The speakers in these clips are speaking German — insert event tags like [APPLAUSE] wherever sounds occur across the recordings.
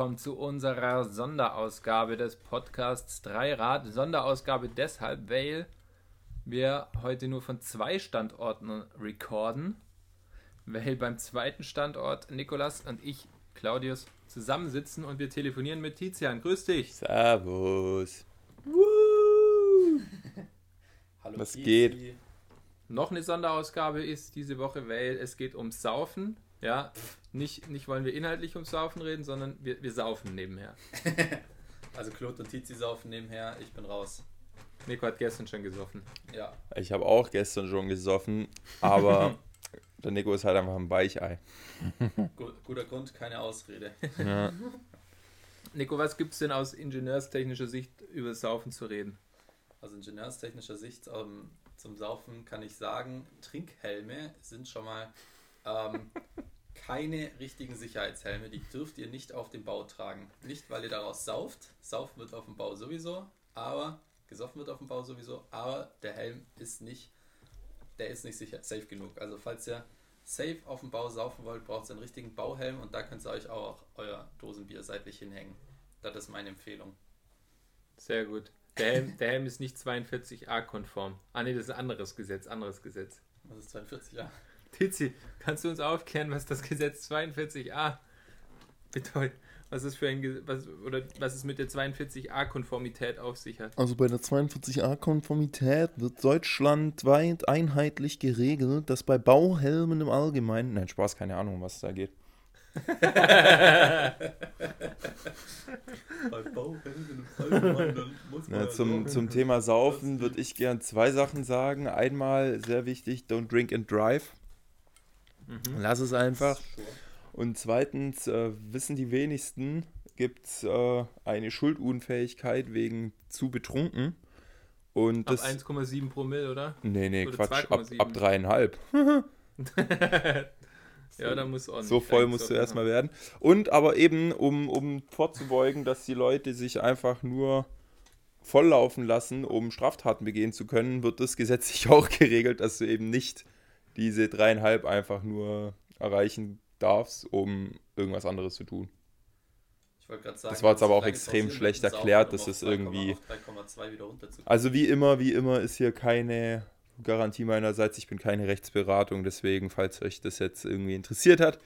willkommen zu unserer Sonderausgabe des Podcasts Dreirad. Sonderausgabe deshalb, weil wir heute nur von zwei Standorten recorden, weil beim zweiten Standort Nikolas und ich, Claudius, zusammensitzen und wir telefonieren mit Tizian. Grüß dich. Servus. [LAUGHS] Hallo Was Kiezi. geht? Noch eine Sonderausgabe ist diese Woche, weil es geht ums Saufen. Ja, nicht, nicht wollen wir inhaltlich ums Saufen reden, sondern wir, wir saufen nebenher. [LAUGHS] Also Claude und Tizi saufen nebenher, ich bin raus. Nico hat gestern schon gesoffen. Ja, Ich habe auch gestern schon gesoffen, aber [LAUGHS] der Nico ist halt einfach ein Weichei. [LAUGHS] gu guter Grund, keine Ausrede. Ja. Nico, was gibt es denn aus ingenieurstechnischer Sicht über Saufen zu reden? Aus ingenieurstechnischer Sicht ähm, zum Saufen kann ich sagen, Trinkhelme sind schon mal ähm, keine richtigen Sicherheitshelme. Die dürft ihr nicht auf dem Bau tragen. Nicht, weil ihr daraus sauft. Saufen wird auf dem Bau sowieso, aber gesoffen wird auf dem Bau sowieso, aber der Helm ist nicht, der ist nicht sicher, safe genug. Also falls ihr safe auf dem Bau saufen wollt, braucht ihr einen richtigen Bauhelm und da könnt ihr euch auch euer Dosenbier seitlich hinhängen. Das ist meine Empfehlung. Sehr gut. Der Helm, der Helm ist nicht 42a-konform. Ah, nee, das ist ein anderes Gesetz. Anderes Gesetz. Das ist 42, ja. Tizi, kannst du uns aufklären, was das Gesetz 42a bedeutet? Was ist für ein was, oder was es mit der 42a-Konformität auf sich hat? Also bei der 42a-Konformität wird deutschlandweit einheitlich geregelt, dass bei Bauhelmen im Allgemeinen, Nein, Spaß, keine Ahnung, um was es da geht. [LAUGHS] Bei Bauhelmen im Allgemeinen muss Na, zum, zum Thema Saufen würde ich gern zwei Sachen sagen. Einmal, sehr wichtig, don't drink and drive. Lass es einfach. Und zweitens, äh, wissen die wenigsten, gibt es äh, eine Schuldunfähigkeit wegen zu betrunken. Und Ab das. 1,7 Promille, oder? nee, nee, oder Quatsch, ab, 2,7. ab dreieinhalb. [LAUGHS] [LAUGHS] ja, da muss ordentlich So voll musst du erstmal werden. Und aber eben, um, um vorzubeugen, dass die Leute sich einfach nur volllaufen lassen, um Straftaten begehen zu können, wird das gesetzlich [LAUGHS] auch geregelt, dass du eben nicht diese dreieinhalb einfach nur erreichen darfst, um irgendwas anderes zu tun. Ich wollte gerade sagen, Das war jetzt aber auch extrem schlecht erklärt, das auf 3,8, irgendwie- auf 3,2 wieder runterzukommen. Also wie immer, wie immer ist hier keine Garantie meinerseits. Ich bin keine Rechtsberatung, deswegen, falls euch das jetzt irgendwie interessiert hat,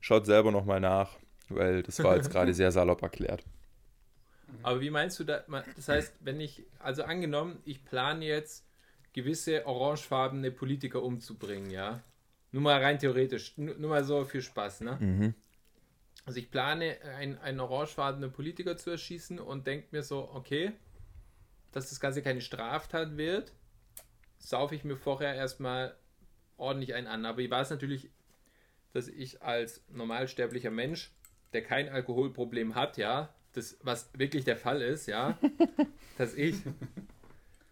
schaut selber nochmal nach, weil das war jetzt gerade [LAUGHS] sehr salopp erklärt. Aber wie meinst du da? ma- Das heißt, wenn ich, also angenommen, ich plane jetzt gewisse orangefarbene Politiker umzubringen, ja? Nur mal rein theoretisch, nur, mal so für Spaß, ne? Mhm. Also ich plane, ein- einen orangefarbenen Politiker zu erschießen und denke mir so, okay, dass das Ganze keine Straftat wird, saufe ich mir vorher erstmal ordentlich einen an. Aber ich weiß natürlich, dass ich als normalsterblicher Mensch, der kein Alkoholproblem hat, ja, das, was wirklich der Fall ist, ja, [LAUGHS] dass ich,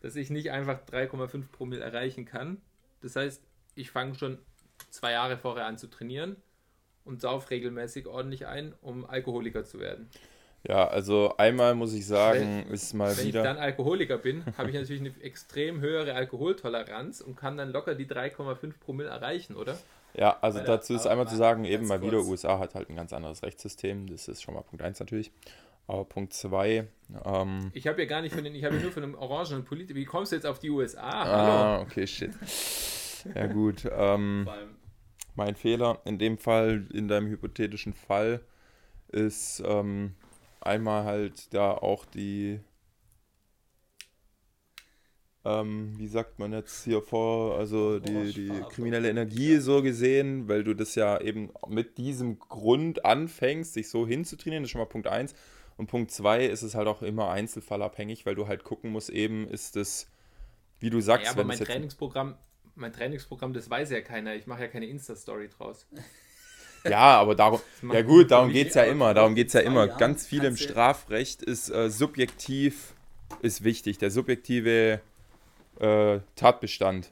dass ich nicht einfach 3,5 Promille erreichen kann. Das heißt, ich fange schon zwei Jahre vorher an zu trainieren und sauf regelmäßig ordentlich ein, um Alkoholiker zu werden. Ja, also einmal muss ich sagen, ist mal Wenn ich wieder. dann Alkoholiker bin, habe ich natürlich eine extrem höhere Alkoholtoleranz und kann dann locker die 3,5 Promille erreichen, oder? Ja, also Weil da- dazu ist einmal mal zu sagen, eben mal wieder, kurz. USA hat halt ein ganz anderes Rechtssystem. Das ist schon mal Punkt 1 natürlich. Aber Punkt 2, ähm, Ich habe ja gar nicht von den, ich habe ja nur von einem orangenen Politiker. Wie kommst du jetzt auf die USA? Hallo. ah, okay, shit. Ja gut, ähm, mein Fehler in dem Fall, in deinem hypothetischen Fall, ist ähm, einmal halt da auch die, ähm, wie sagt man jetzt hier vor, also die, die kriminelle Energie so gesehen, weil du das ja eben mit diesem Grund anfängst, dich so hinzutrainieren, das ist schon mal Punkt 1. Und Punkt 2 ist es halt auch immer einzelfallabhängig, weil du halt gucken musst, eben ist es, wie du sagst, ja, aber mein Trainingsprogramm, mein Trainingsprogramm, das weiß ja keiner. Ich mache ja keine Insta-Story draus. [LAUGHS] Ja, aber darum, ja gut, darum geht es ja immer, darum geht es ja zwei immer. Ganz viel im Strafrecht ist äh, subjektiv, ist wichtig, der subjektive äh, Tatbestand.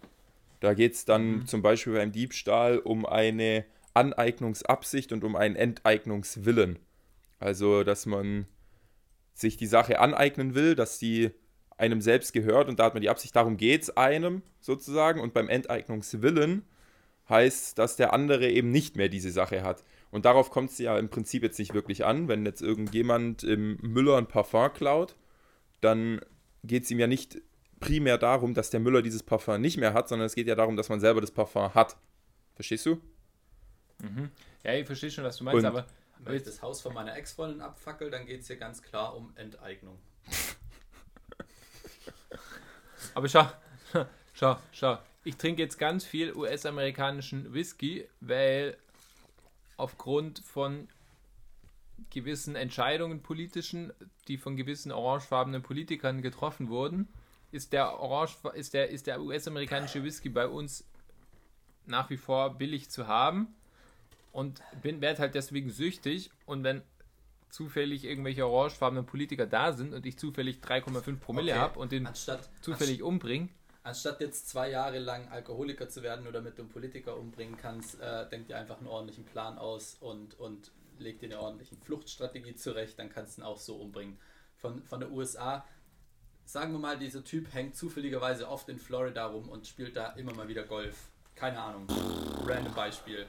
Da geht es dann Mhm. zum Beispiel beim Diebstahl um eine Aneignungsabsicht und um einen Enteignungswillen. Also, dass man sich die Sache aneignen will, dass die einem selbst gehört und da hat man die Absicht, darum geht es einem sozusagen. Und beim Enteignungswillen heißt, dass der andere eben nicht mehr diese Sache hat. Und darauf kommt es ja im Prinzip jetzt nicht wirklich an. Wenn jetzt irgendjemand im Müller ein Parfum klaut, dann geht es ihm ja nicht primär darum, dass der Müller dieses Parfum nicht mehr hat, sondern es geht ja darum, dass man selber das Parfum hat. Verstehst du? Mhm. Ja, ich verstehe schon, was du meinst, Und- aber Wenn ich das Haus von meiner Ex-Freundin abfackel, dann geht es hier ganz klar um Enteignung. [LAUGHS] Aber schau, [LAUGHS] schau, schau. Ich trinke jetzt ganz viel US-amerikanischen Whisky, weil aufgrund von gewissen Entscheidungen politischen, die von gewissen orangefarbenen Politikern getroffen wurden, ist der orange ist der ist der US-amerikanische Whisky bei uns nach wie vor billig zu haben und bin werde halt deswegen süchtig und wenn zufällig irgendwelche orangefarbenen Politiker da sind und ich zufällig 3,5 Promille Okay. habe und den Anstatt, zufällig umbringen, anstatt jetzt zwei Jahre lang Alkoholiker zu werden, damit du einen Politiker umbringen kannst, äh, denk dir einfach einen ordentlichen Plan aus und, und leg dir eine ordentliche Fluchtstrategie zurecht, dann kannst du ihn auch so umbringen. Von, von der USA, sagen wir mal, dieser Typ hängt zufälligerweise oft in Florida rum und spielt da immer mal wieder Golf. Keine Ahnung. Random Beispiel.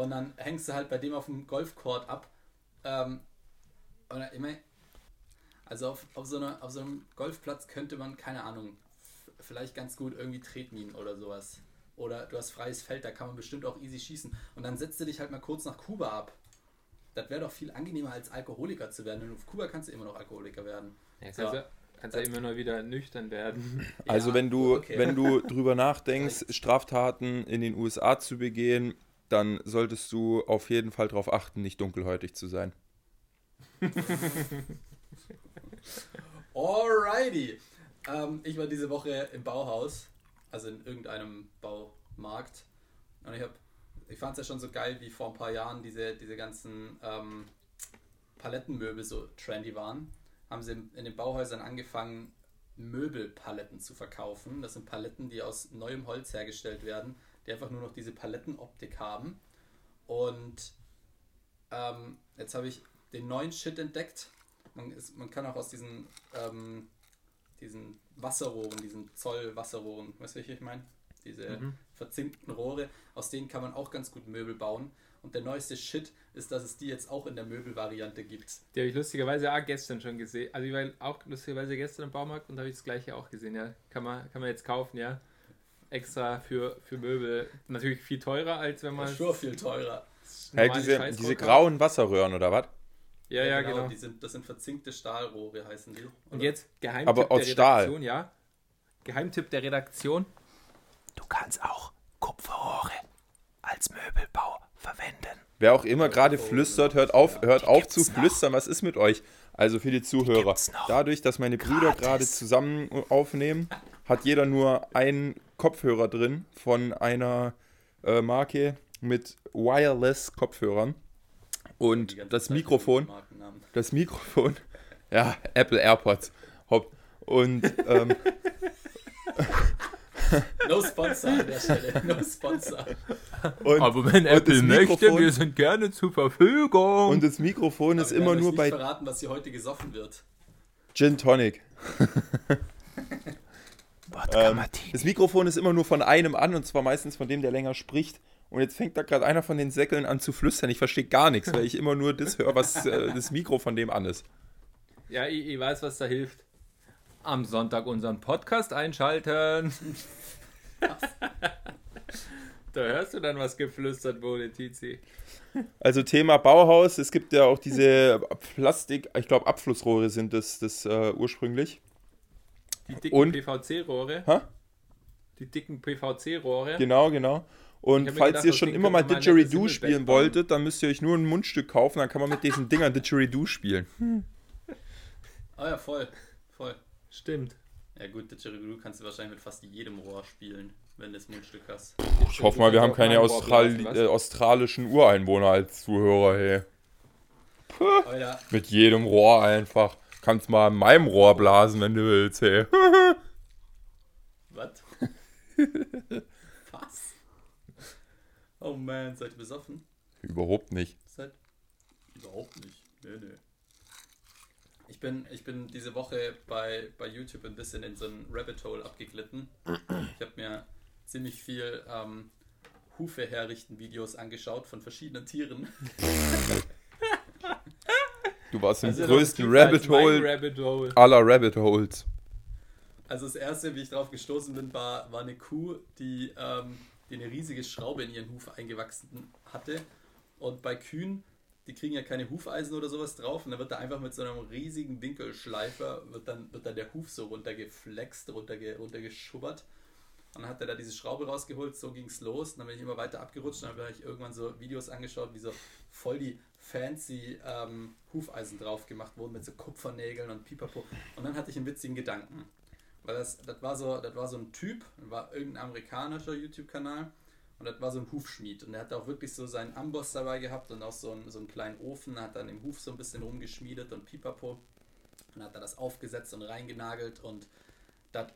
Und dann hängst du halt bei dem auf dem Golfcourt ab. Ähm, dann immer, also auf, auf, so einer, auf so einem Golfplatz könnte man, keine Ahnung, vielleicht ganz gut irgendwie Tretminen oder sowas. Oder du hast freies Feld, da kann man bestimmt auch easy schießen. Und dann setzt du dich halt mal kurz nach Kuba ab. Das wäre doch viel angenehmer als Alkoholiker zu werden. Und auf Kuba kannst du immer noch Alkoholiker werden. Ja, So. kannst, ja, kannst ja immer noch wieder nüchtern werden. Also Ja, wenn du, okay. wenn du [LAUGHS] drüber nachdenkst, Straftaten in den USA zu begehen, dann solltest du auf jeden Fall darauf achten, nicht dunkelhäutig zu sein. [LAUGHS] Alrighty. Ähm, ich war diese Woche im Bauhaus, also in irgendeinem Baumarkt. Und ich, ich fand es ja schon so geil, wie vor ein paar Jahren diese, diese ganzen ähm, Palettenmöbel so trendy waren. Haben sie in den Bauhäusern angefangen, Möbelpaletten zu verkaufen. Das sind Paletten, die aus neuem Holz hergestellt werden, die einfach nur noch diese Palettenoptik haben. Und ähm, jetzt habe ich den neuen Shit entdeckt. Man, ist, man kann auch aus diesen, ähm, diesen Wasserrohren, diesen Zoll-Wasserrohren, weißt du, welche ich meine? Diese Mhm. verzinkten Rohre, aus denen kann man auch ganz gut Möbel bauen. Und der neueste Shit ist, dass es die jetzt auch in der Möbelvariante gibt. Die habe ich lustigerweise auch gestern schon gesehen. Also ich war auch lustigerweise gestern im Baumarkt und habe ich das gleiche auch gesehen, ja. Kann man, kann man jetzt kaufen, ja. Extra für, für Möbel. Natürlich viel teurer, als wenn man schon viel teurer. Hey, diese, diese grauen Wasserröhren oder was? Ja, ja, genau. Die sind, das sind verzinkte Stahlrohre, heißen die. Und Oder? jetzt Geheimtipp Aber aus der Stahl. Redaktion, ja. Geheimtipp der Redaktion. Du kannst auch Kupferrohre als Möbelbau verwenden. Wer auch immer gerade flüstert, hört auf, hört auf zu noch. flüstern. Was ist mit euch? Also für die Zuhörer. noch. Dadurch, dass meine Brüder gerade zusammen aufnehmen, [LAUGHS] hat jeder nur einen Kopfhörer drin von einer äh, Marke mit Wireless-Kopfhörern. Und das Mikrofon, das [LAUGHS] Mikrofon, ja, Apple AirPods, hopp. Und ähm, [LAUGHS] No Sponsor an der Stelle. No Sponsor. Und, Aber wenn Apple möchte, Mikrofon- wir sind gerne zur Verfügung. und das Mikrofon ist Aber wir immer nur euch bei nicht verraten, was hier heute gesoffen wird. Gin Tonic. [LAUGHS] Ähm, das Mikrofon ist immer nur von einem an und zwar meistens von dem, der länger spricht. Und jetzt fängt da gerade einer von den Säckeln an zu flüstern. Ich verstehe gar nichts, weil ich immer nur das höre, was äh, das Mikro von dem an ist. ja, ich, ich weiß, was da hilft. Am Sonntag unseren Podcast einschalten. [LAUGHS] da hörst du dann, was geflüstert wurde, Tizi. Also Thema Bauhaus, es gibt ja auch diese Plastik, ich glaube Abflussrohre sind das, das äh, ursprünglich. Die dicken? PVC-Rohre. Die dicken PVC-Rohre. Genau, genau. Und falls gedacht, ihr schon immer mal Didgeridoo spielen wolltet, dann müsst ihr euch nur ein Mundstück kaufen, dann kann man mit diesen Dingern Didgeridoo spielen. Ah ja, voll. Voll. Stimmt. Ja gut, Didgeridoo kannst du wahrscheinlich mit fast jedem Rohr spielen, wenn du das Mundstück hast. Ich hoffe mal, wir haben keine Austral äh, australischen Ureinwohner als Zuhörer, hey. Alter, Mit jedem Rohr einfach. Kannst mal in meinem Rohr blasen, wenn du willst, hey. [LAUGHS] was? was? Oh man, seid ihr besoffen? Überhaupt nicht. Seid überhaupt nicht. Nee, nee. Ich bin, ich bin diese Woche bei, bei YouTube ein bisschen in so ein Rabbit Hole abgeglitten. Ich habe mir ziemlich viel ähm, Hufe herrichten Videos angeschaut von verschiedenen Tieren. [LAUGHS] Du warst im Also größten als Rabbit Hole Rabbit Hole. aller Rabbit Holes. Also das erste, wie ich drauf gestoßen bin, war, war eine Kuh, die, ähm, die eine riesige Schraube in ihren Huf eingewachsen hatte. Und bei Kühen, die kriegen ja keine Hufeisen oder sowas drauf. Und dann wird da einfach mit so einem riesigen Winkelschleifer, wird dann, wird dann der Huf so runtergeflext, runterge, runtergeschubbert. Und dann hat er da diese Schraube rausgeholt, so ging es los. Und dann bin ich immer weiter abgerutscht. Und dann habe ich irgendwann so Videos angeschaut, wie so voll die fancy ähm, Hufeisen drauf gemacht wurden mit so Kupfernägeln und Pipapo. Und dann hatte ich einen witzigen Gedanken. Weil das, das, war so, das war so ein Typ, war irgendein amerikanischer YouTube-Kanal und das war so ein Hufschmied. Und der hat auch wirklich so seinen Amboss dabei gehabt und auch so einen, so einen kleinen Ofen, hat dann im Huf so ein bisschen rumgeschmiedet und pipapo. Und hat da das aufgesetzt und reingenagelt und das,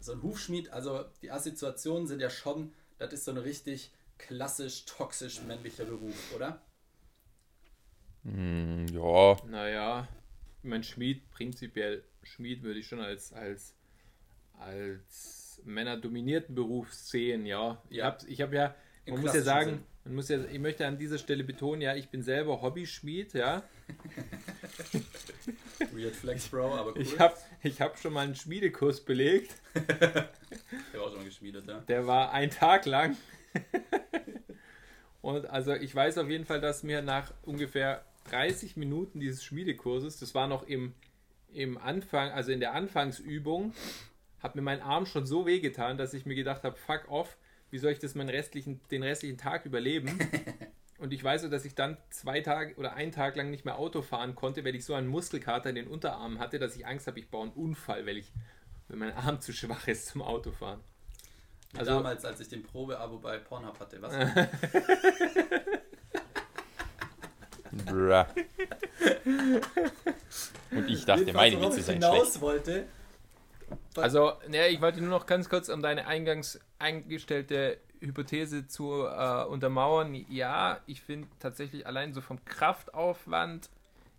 so ein Hufschmied, also die Assoziationen sind ja schon, das ist so ein richtig klassisch toxisch männlicher Beruf, oder? Hm, ja, Naja, ich mein Schmied, prinzipiell Schmied würde ich schon als, als, als männerdominierten Beruf sehen, ja. Ich Ja. habe ich hab ja, Im man muss ja sagen, Sinn. man muss ja, ich möchte an dieser Stelle betonen, ja, ich bin selber Hobbyschmied, ja. [LAUGHS] Weird Flex, Bro, aber cool. Ich habe ich hab schon mal einen Schmiedekurs belegt, Der war auch schon mal geschmiedet, ja. der war ein Tag lang. Und also ich weiß auf jeden Fall, dass mir nach ungefähr 30 Minuten dieses Schmiedekurses, das war noch im, im Anfang, also in der Anfangsübung, hat mir mein Arm schon so wehgetan, dass ich mir gedacht habe, fuck off, wie soll ich das meinen restlichen, den restlichen Tag überleben? [LAUGHS] Und ich weiß so, dass ich dann zwei Tage oder einen Tag lang nicht mehr Auto fahren konnte, weil ich so einen Muskelkater in den Unterarmen hatte, dass ich Angst habe, ich baue einen Unfall, weil ich, wenn mein Arm zu schwach ist zum Autofahren. Also- damals, als ich den Probeabo bei Pornhub hatte, was? [LAUGHS] bruh. Und ich dachte, meine Witze ich seien hinaus schlecht. wollte, Also, ne, ich wollte nur noch ganz kurz, um deine eingangs eingestellte Hypothese zu äh, untermauern. Ja, ich finde tatsächlich allein so vom Kraftaufwand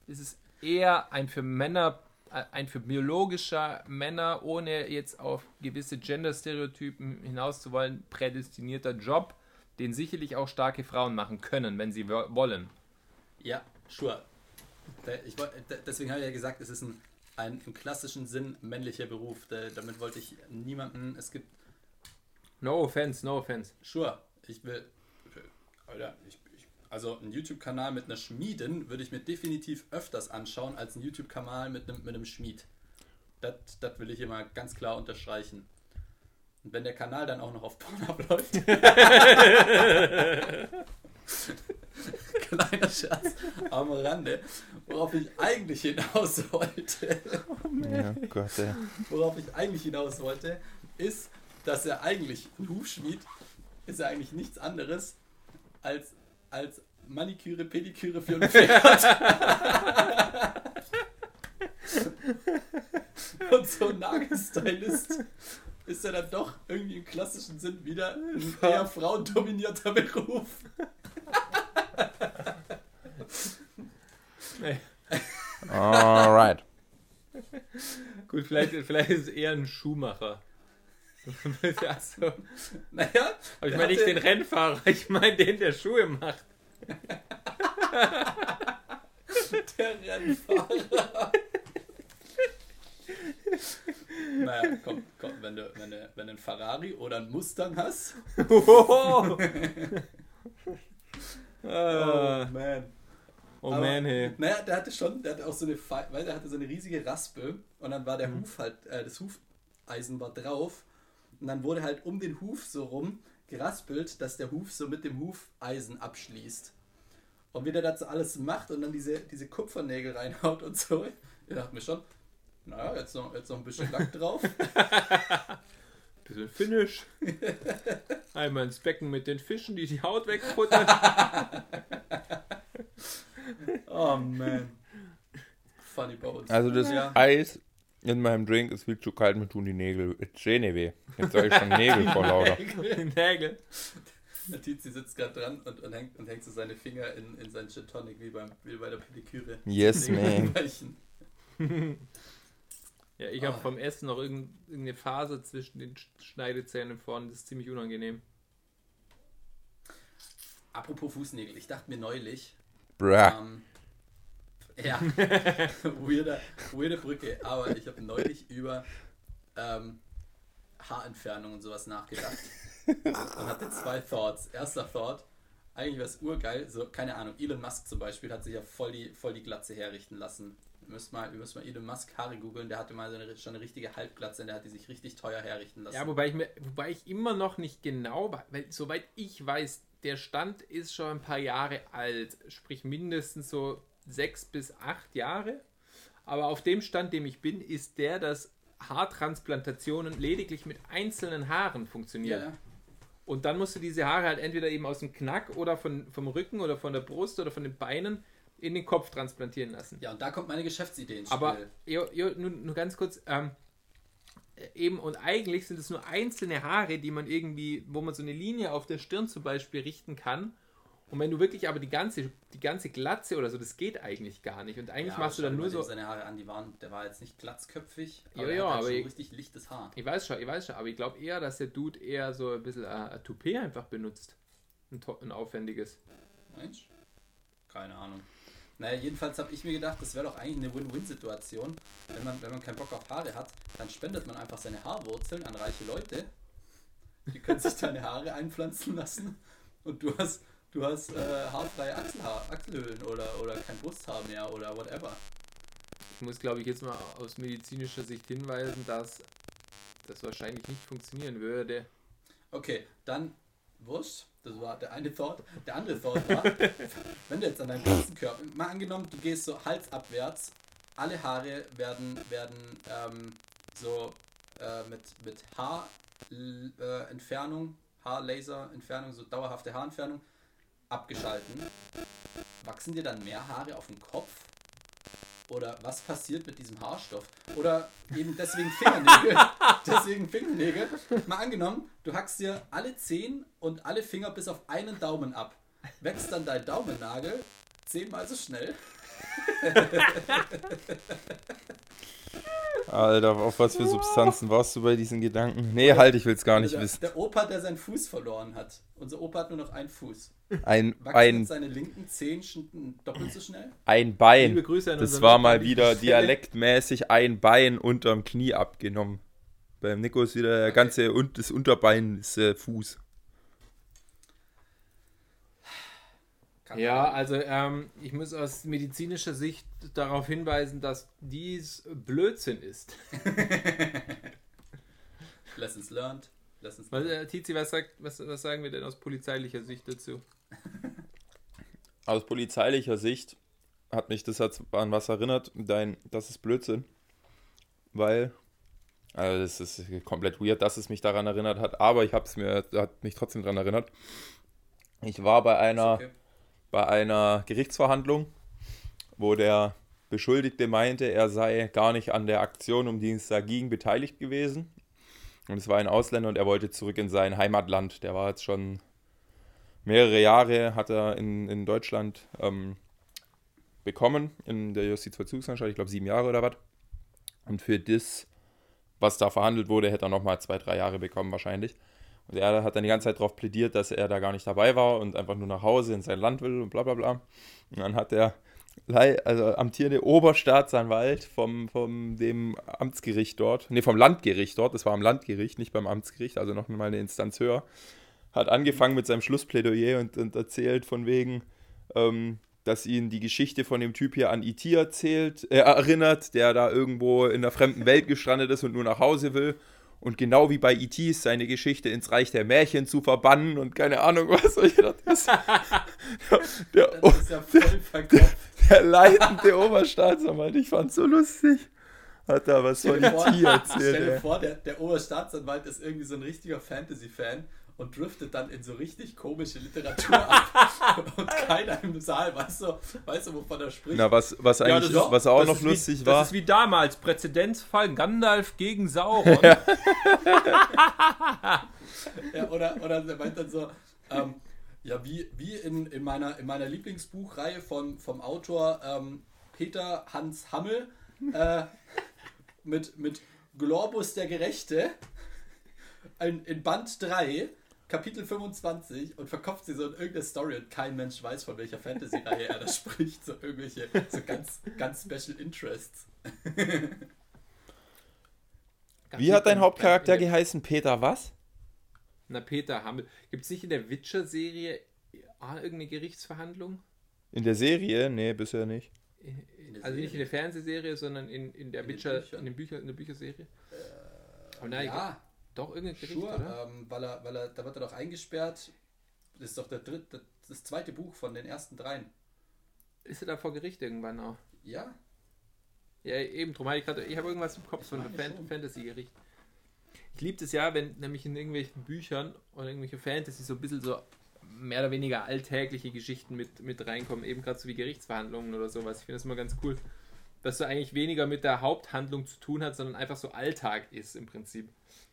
ist es eher ein für Männer, ein für biologischer Männer, ohne jetzt auf gewisse Gender-Stereotypen hinaus zu wollen, prädestinierter Job, den sicherlich auch starke Frauen machen können, wenn sie wo- wollen. Ja, sure. Ich, deswegen habe ich ja gesagt, es ist ein, ein im klassischen Sinn männlicher Beruf. Da, damit wollte ich niemanden. Es gibt. No offense, no offense. Sure, ich will. Alter, ich, also einen YouTube-Kanal mit einer Schmiedin würde ich mir definitiv öfters anschauen als einen YouTube-Kanal mit einem, mit einem Schmied. Das, das will ich hier mal ganz klar unterstreichen. Und wenn der Kanal dann auch noch auf Pornhub [LAUGHS] läuft. [LAUGHS] Kleiner Scherz am Rande, worauf ich eigentlich hinaus wollte, Ja, Gott, ey. worauf ich eigentlich hinaus wollte, ist, dass er eigentlich, ein Hufschmied, ist er eigentlich nichts anderes als, als Maniküre, Pediküre für ein Pferd. [LAUGHS] Und so ein Nagelstylist ist er dann doch irgendwie im klassischen Sinn wieder ein eher frauendominierter Beruf. Alright. Gut, vielleicht, vielleicht ist es eher ein Schuhmacher. [LAUGHS] also, Naja, aber ich meine nicht den Rennfahrer, ich meine den, der Schuhe macht. [LAUGHS] der Rennfahrer. naja, komm, komm, wenn du, wenn, du, wenn du einen Ferrari oder einen Mustang hast. [LAUGHS] oh, Oh, man. oh Aber- man, hey. Naja, der hatte schon, der hatte auch so eine, weil der hatte so eine riesige Raspe und dann war der Huf halt, äh, das Hufeisen war drauf und dann wurde halt um den Huf so rum geraspelt, dass der Huf so mit dem Hufeisen abschließt. Und wie der das so alles macht und dann diese, diese Kupfernägel reinhaut und so, ich dachte mir schon, naja, jetzt noch, jetzt noch ein bisschen Lack drauf. [LAUGHS] Bisschen Finish. [LAUGHS] Einmal ins Becken mit den Fischen, die die Haut wegfuttern. [LAUGHS] Oh man. Funny Bones. Also das Ja. Eis in meinem Drink ist viel zu kalt, mir tun die Nägel Zähne weh. Jetzt habe ich schon Nägel vor lauter. [LAUGHS] Nägel. Der Tizi sitzt gerade dran und, und, hängt, und hängt so seine Finger in, in seinen Gin Tonic wie, beim, wie bei der Pediküre. Yes, man. [LAUGHS] Ja, ich habe Ah. vom Essen noch irgend- irgendeine Phase zwischen den Sch- Schneidezähnen vorne, das ist ziemlich unangenehm. apropos Fußnägel, ich dachte mir neulich, Bruh. ähm, ja, [LAUGHS] weirde, weirde Brücke, aber ich habe neulich über ähm, Haarentfernung und sowas nachgedacht [LAUGHS] und, hatte zwei Thoughts. Erster Thought, eigentlich wäre es urgeil, so, keine Ahnung, Elon Musk zum Beispiel hat sich ja voll die, voll die Glatze herrichten lassen. Wir müssen mal, wir müssen mal Elon Musk Haare googeln, der hatte mal so eine, schon eine richtige Halbglatze und der hat die sich richtig teuer herrichten lassen. Ja, wobei ich, mir, wobei ich immer noch nicht genau, weil soweit ich weiß, der Stand ist schon ein paar Jahre alt, sprich mindestens so sechs bis acht Jahre. Aber auf dem Stand, dem ich bin, ist der, dass Haartransplantationen lediglich mit einzelnen Haaren funktionieren. ja, Und dann musst du diese Haare halt entweder eben aus dem Knack oder von, vom Rücken oder von der Brust oder von den Beinen in den Kopf transplantieren lassen. ja, und da kommt meine Geschäftsidee ins Spiel. Aber jo, jo, nur, nur ganz kurz, ähm, äh, eben und eigentlich sind es nur einzelne Haare, die man irgendwie, wo man so eine Linie auf der Stirn zum Beispiel richten kann. Und wenn du wirklich aber die ganze, die ganze Glatze oder so, das geht eigentlich gar nicht. Und eigentlich ja, machst du dann nur so. Seine Haare an, die waren, der war jetzt nicht glatzköpfig, Ja, der ja, hat halt aber schon ich- richtig lichtes Haar. Ich weiß schon, ich weiß schon, aber ich glaube eher, dass der Dude eher so ein bisschen äh, ein Toupet einfach benutzt. Ein, ein aufwendiges. Mensch? Keine Ahnung. Naja, jedenfalls habe ich mir gedacht, das wäre doch eigentlich eine Win-Win-Situation. Wenn man, wenn man keinen Bock auf Haare hat, dann spendet man einfach seine Haarwurzeln an reiche Leute. Die können sich [LAUGHS] deine Haare einpflanzen lassen und du hast, du hast äh, haarfreie Achselhaar, Achselhöhlen oder, oder kein Brusthaar mehr oder whatever. Ich muss, glaube ich, jetzt mal aus medizinischer Sicht hinweisen, dass das wahrscheinlich nicht funktionieren würde. Okay, dann Wurscht. Das war der eine Thought. Der andere Thought war, [LAUGHS] wenn du jetzt an deinem ganzen Körper, mal angenommen, du gehst so halsabwärts, alle Haare werden, werden ähm, so äh, mit, mit Haarentfernung, äh, Entfernung, Haarlaserentfernung, so dauerhafte Haarentfernung abgeschalten. Wachsen dir dann mehr Haare auf dem Kopf? Oder was passiert mit diesem Haarstoff? Oder eben deswegen Fingernägel. [LAUGHS] deswegen Fingernägel. Mal angenommen, du hackst dir alle Zehen und alle Finger bis auf einen Daumen ab. Wächst dann dein Daumennagel zehnmal so schnell. [LAUGHS] Alter, auf was für Substanzen warst du bei diesen Gedanken? Nee, halt, ich will es gar nicht der, wissen. der Opa, der seinen Fuß verloren hat. Unser Opa hat nur noch einen Fuß. Ein, Wachsen ein, seine linken Zehen doppelt so schnell? ein Liebe Bein. Grüße an Das war mal wieder dialektmäßig ein Bein unterm Knie abgenommen. Beim Nico ist wieder der ganze und das Unterbein ist äh, Fuß. Kann Ja, man- also ähm, ich muss aus medizinischer Sicht darauf hinweisen, dass dies Blödsinn ist. [LAUGHS] Lessons learned. Lessons Was, learned. äh, Tizi, was, sagt, was, was sagen wir denn aus polizeilicher Sicht dazu? Aus polizeilicher Sicht hat mich das jetzt an was erinnert. Dein, das ist Blödsinn. Weil, also das ist komplett weird, dass es mich daran erinnert hat, aber ich habe es mir, hat mich trotzdem daran erinnert. Ich war bei einer, Okay. Bei einer Gerichtsverhandlung, wo der Beschuldigte meinte, er sei gar nicht an der Aktion, um die es da ging, beteiligt gewesen. Und es war ein Ausländer und er wollte zurück in sein Heimatland. Der war jetzt schon mehrere Jahre, hat er in, in Deutschland ähm, bekommen, in der Justizvollzugsanstalt, ich glaube sieben Jahre oder was. Und für das, was da verhandelt wurde, hätte er nochmal zwei, drei Jahre bekommen wahrscheinlich. Und er hat dann die ganze Zeit darauf plädiert, dass er da gar nicht dabei war und einfach nur nach Hause in sein Land will und bla bla bla. Und dann hat der also amtierende Oberstaatsanwalt vom, vom dem Amtsgericht dort, nee, vom Landgericht dort, das war am Landgericht, nicht beim Amtsgericht, also noch mal eine Instanz höher, hat angefangen mit seinem Schlussplädoyer und, und erzählt von wegen, ähm, dass ihn die Geschichte von dem Typ hier an E.T. erzählt, äh, erinnert, der da irgendwo in der fremden Welt gestrandet ist und nur nach Hause will. Und genau wie bei E.T. ist seine Geschichte ins Reich der Märchen zu verbannen und keine Ahnung was. [LAUGHS] Ich dachte, das, der, [LAUGHS] der, Das ist ja voll verkopft. der [LAUGHS] leitende Oberstaatsanwalt, ich fand's so lustig. Hat da was von E.T. erzählt. Stell dir vor, der, der Oberstaatsanwalt ist irgendwie so ein richtiger Fantasy-Fan und driftet dann in so richtig komische Literatur ab [LAUGHS] und keiner im Saal weiß so, weiß so wovon er spricht. Na, was, was eigentlich, das- was auch noch ist lustig wie, war. Das ist wie damals, Präzedenzfall Gandalf gegen Sauron. [LAUGHS] [LAUGHS] Ja, oder, oder der meint dann so, ähm, ja, wie, wie in, in, meiner, in meiner Lieblingsbuchreihe von, vom Autor ähm, Peter Hans Hammel äh, mit, mit Globus der Gerechte in, in Band 3 Kapitel 25 und verkopft sie so in irgendeine Story und kein Mensch weiß, von welcher Fantasy-Reihe er da [LAUGHS] spricht. So irgendwelche, so ganz, ganz Special Interests. Wie hat dein Hauptcharakter geheißen? Peter was? Na, Peter Hammel. Gibt es nicht in der Witcher-Serie ah, irgendeine Gerichtsverhandlung? In der Serie? Nee, bisher nicht. In- In also nicht in der Fernsehserie, sondern in, in der In Witcher, Büchern? in, den Bücher, in der Bücherserie. oh nein, ja, doch irgendein Gericht, sure, oder? ähm, weil, er, weil er, da wird er doch eingesperrt. Das ist doch der dritte, das zweite Buch von den ersten dreien. Ist er da vor Gericht irgendwann auch? Ja, Ja, eben, drum ich gerade, ich habe irgendwas im Kopf von einem Fan. Fantasy-Gericht. Ich liebe das ja, wenn nämlich in irgendwelchen Büchern oder irgendwelche Fantasy so ein bisschen so mehr oder weniger alltägliche Geschichten mit, mit reinkommen, eben gerade so wie Gerichtsverhandlungen oder sowas. Ich finde das immer ganz cool, dass so eigentlich weniger mit der Haupthandlung zu tun hat, sondern einfach so Alltag ist im Prinzip.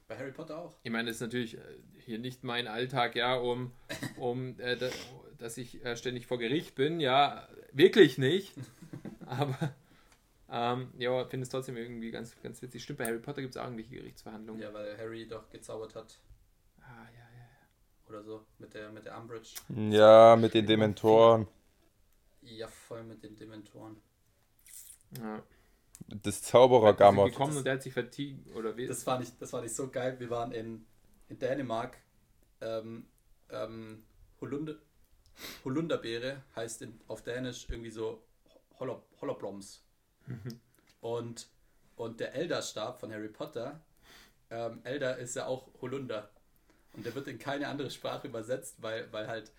Bei Harry Potter auch. Ich meine, das ist natürlich äh, hier nicht mein Alltag, ja, um, um äh, da, dass ich äh, ständig vor Gericht bin, ja, wirklich nicht. [LAUGHS] Aber ähm, ja, finde es trotzdem irgendwie ganz, ganz witzig. Stimmt, bei Harry Potter gibt es auch irgendwelche Gerichtsverhandlungen. Ja, weil Harry doch gezaubert hat Ah, ja, oder so mit der, mit der Umbridge. Ja, mit den Dementoren. Ja, voll mit den Dementoren. ja. Ja. Das Also Zauberer-Gamot. gekommen und der hat sich vertiegt, oder wie? Das fand ich, das fand ich so geil. Wir waren in, in Dänemark. Ähm, ähm, Holunder, Holunderbeere heißt in, auf Dänisch irgendwie so Holler, Hollerbloms. und, und der Elderstab von Harry Potter, ähm, Elder ist ja auch Holunder. Und der wird in keine andere Sprache übersetzt, weil, weil halt,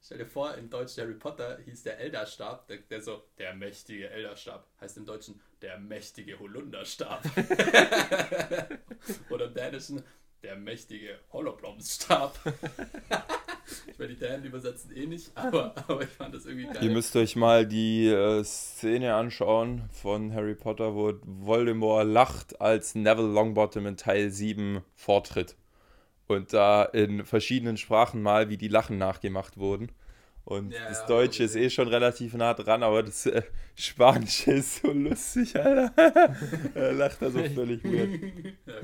stell dir vor, im Deutschen Harry Potter hieß der Elderstab, der, der so, der mächtige Elderstab, heißt im Deutschen der mächtige Holunderstab. [LAUGHS] [LAUGHS] Oder im Dänischen der mächtige Holoblomstab. [LAUGHS] ich meine, die Dänen übersetzen eh nicht, aber, aber ich fand das irgendwie geil. Ihr müsst euch mal die äh, Szene anschauen von Harry Potter, wo Voldemort lacht, als Neville Longbottom in Teil 7 vortritt. Und da in verschiedenen Sprachen mal, wie die Lachen nachgemacht wurden. Und Ja, das ja, Deutsche hab ist eh schon relativ nah dran, aber das äh, Spanische ist so lustig, Alter. [LAUGHS] er lacht da so völlig weird. [LAUGHS] ja,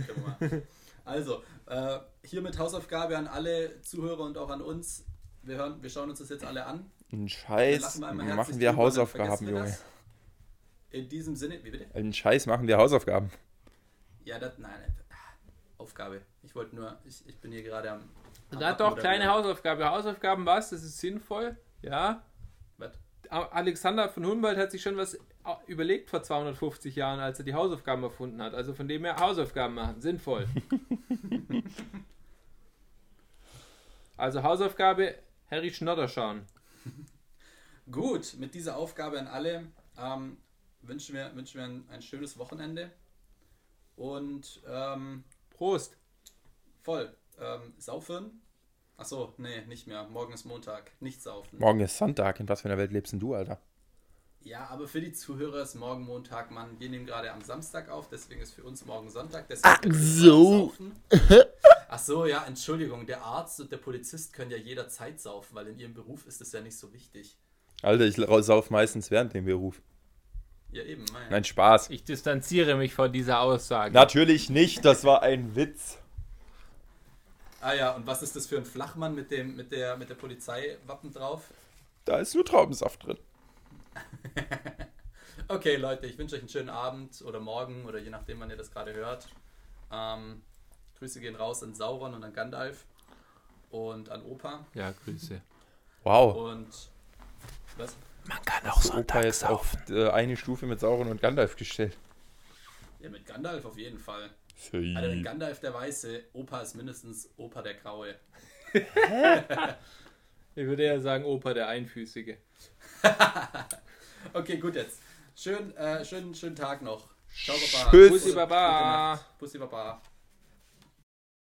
wir. Also, äh, hiermit Hausaufgabe an alle Zuhörer und auch an uns. Wir, hören, wir schauen uns das jetzt alle an. Ein Wir Scheiß mal herzlich machen wir Hausaufgaben, wir Junge. das. In diesem Sinne, wie bitte? Ein Scheiß machen wir Hausaufgaben. Ja, das, nein, nein. Aufgabe. Ich wollte nur, ich, ich bin hier gerade am. Na doch, kleine. Hausaufgabe. Hausaufgaben was? Das ist sinnvoll. Ja. A- Alexander von Humboldt hat sich schon was überlegt vor 250 Jahren, als er die Hausaufgaben erfunden hat. Also von dem her Hausaufgaben machen. Sinnvoll. [LAUGHS] also Hausaufgabe, Harry Schnodder schauen. [LAUGHS] Gut, mit dieser Aufgabe an alle ähm, wünschen wir, wünschen wir ein, ein schönes Wochenende. Und ähm, Prost. voll. Ähm, saufen? Achso, nee, nicht mehr. Morgen ist Montag. Nicht saufen. Morgen ist Sonntag. In was für einer Welt lebst denn du, Alter? Ja, aber für die Zuhörer ist morgen Montag, Mann. Wir nehmen gerade am Samstag auf, deswegen ist für uns morgen Sonntag. Wir so. [LAUGHS] Ach so, ja, Entschuldigung. Der Arzt und der Polizist können ja jederzeit saufen, weil in ihrem Beruf ist es ja nicht so wichtig. Alter, ich sauf meistens während dem Beruf. Ja, eben. Mein. Nein, Spaß. Ich distanziere mich von dieser Aussage. Natürlich nicht, das war ein Witz. Ah ja, und was ist das für ein Flachmann mit dem mit der mit der Polizeiwappen drauf? Da ist nur Traubensaft drin. [LAUGHS] Okay, Leute, ich wünsche euch einen schönen Abend oder morgen oder je nachdem, wann ihr das gerade hört. Ähm, Grüße gehen raus an Sauron und an Gandalf und an Opa Ja, Grüße. Wow. und was? Man kann Opa jetzt auf äh, eine Stufe mit Sauron und Gandalf gestellt. Ja, mit Gandalf auf jeden Fall. Also wenn Gandalf der Weiße, Opa ist mindestens Opa der Graue. [LAUGHS] Ich würde ja sagen, Opa der Einfüßige. [LAUGHS] Okay, gut jetzt. Schön, äh, schönen, schönen Tag noch. Ciao, Baba. Tschüss. Bussi Baba. Bussi Baba.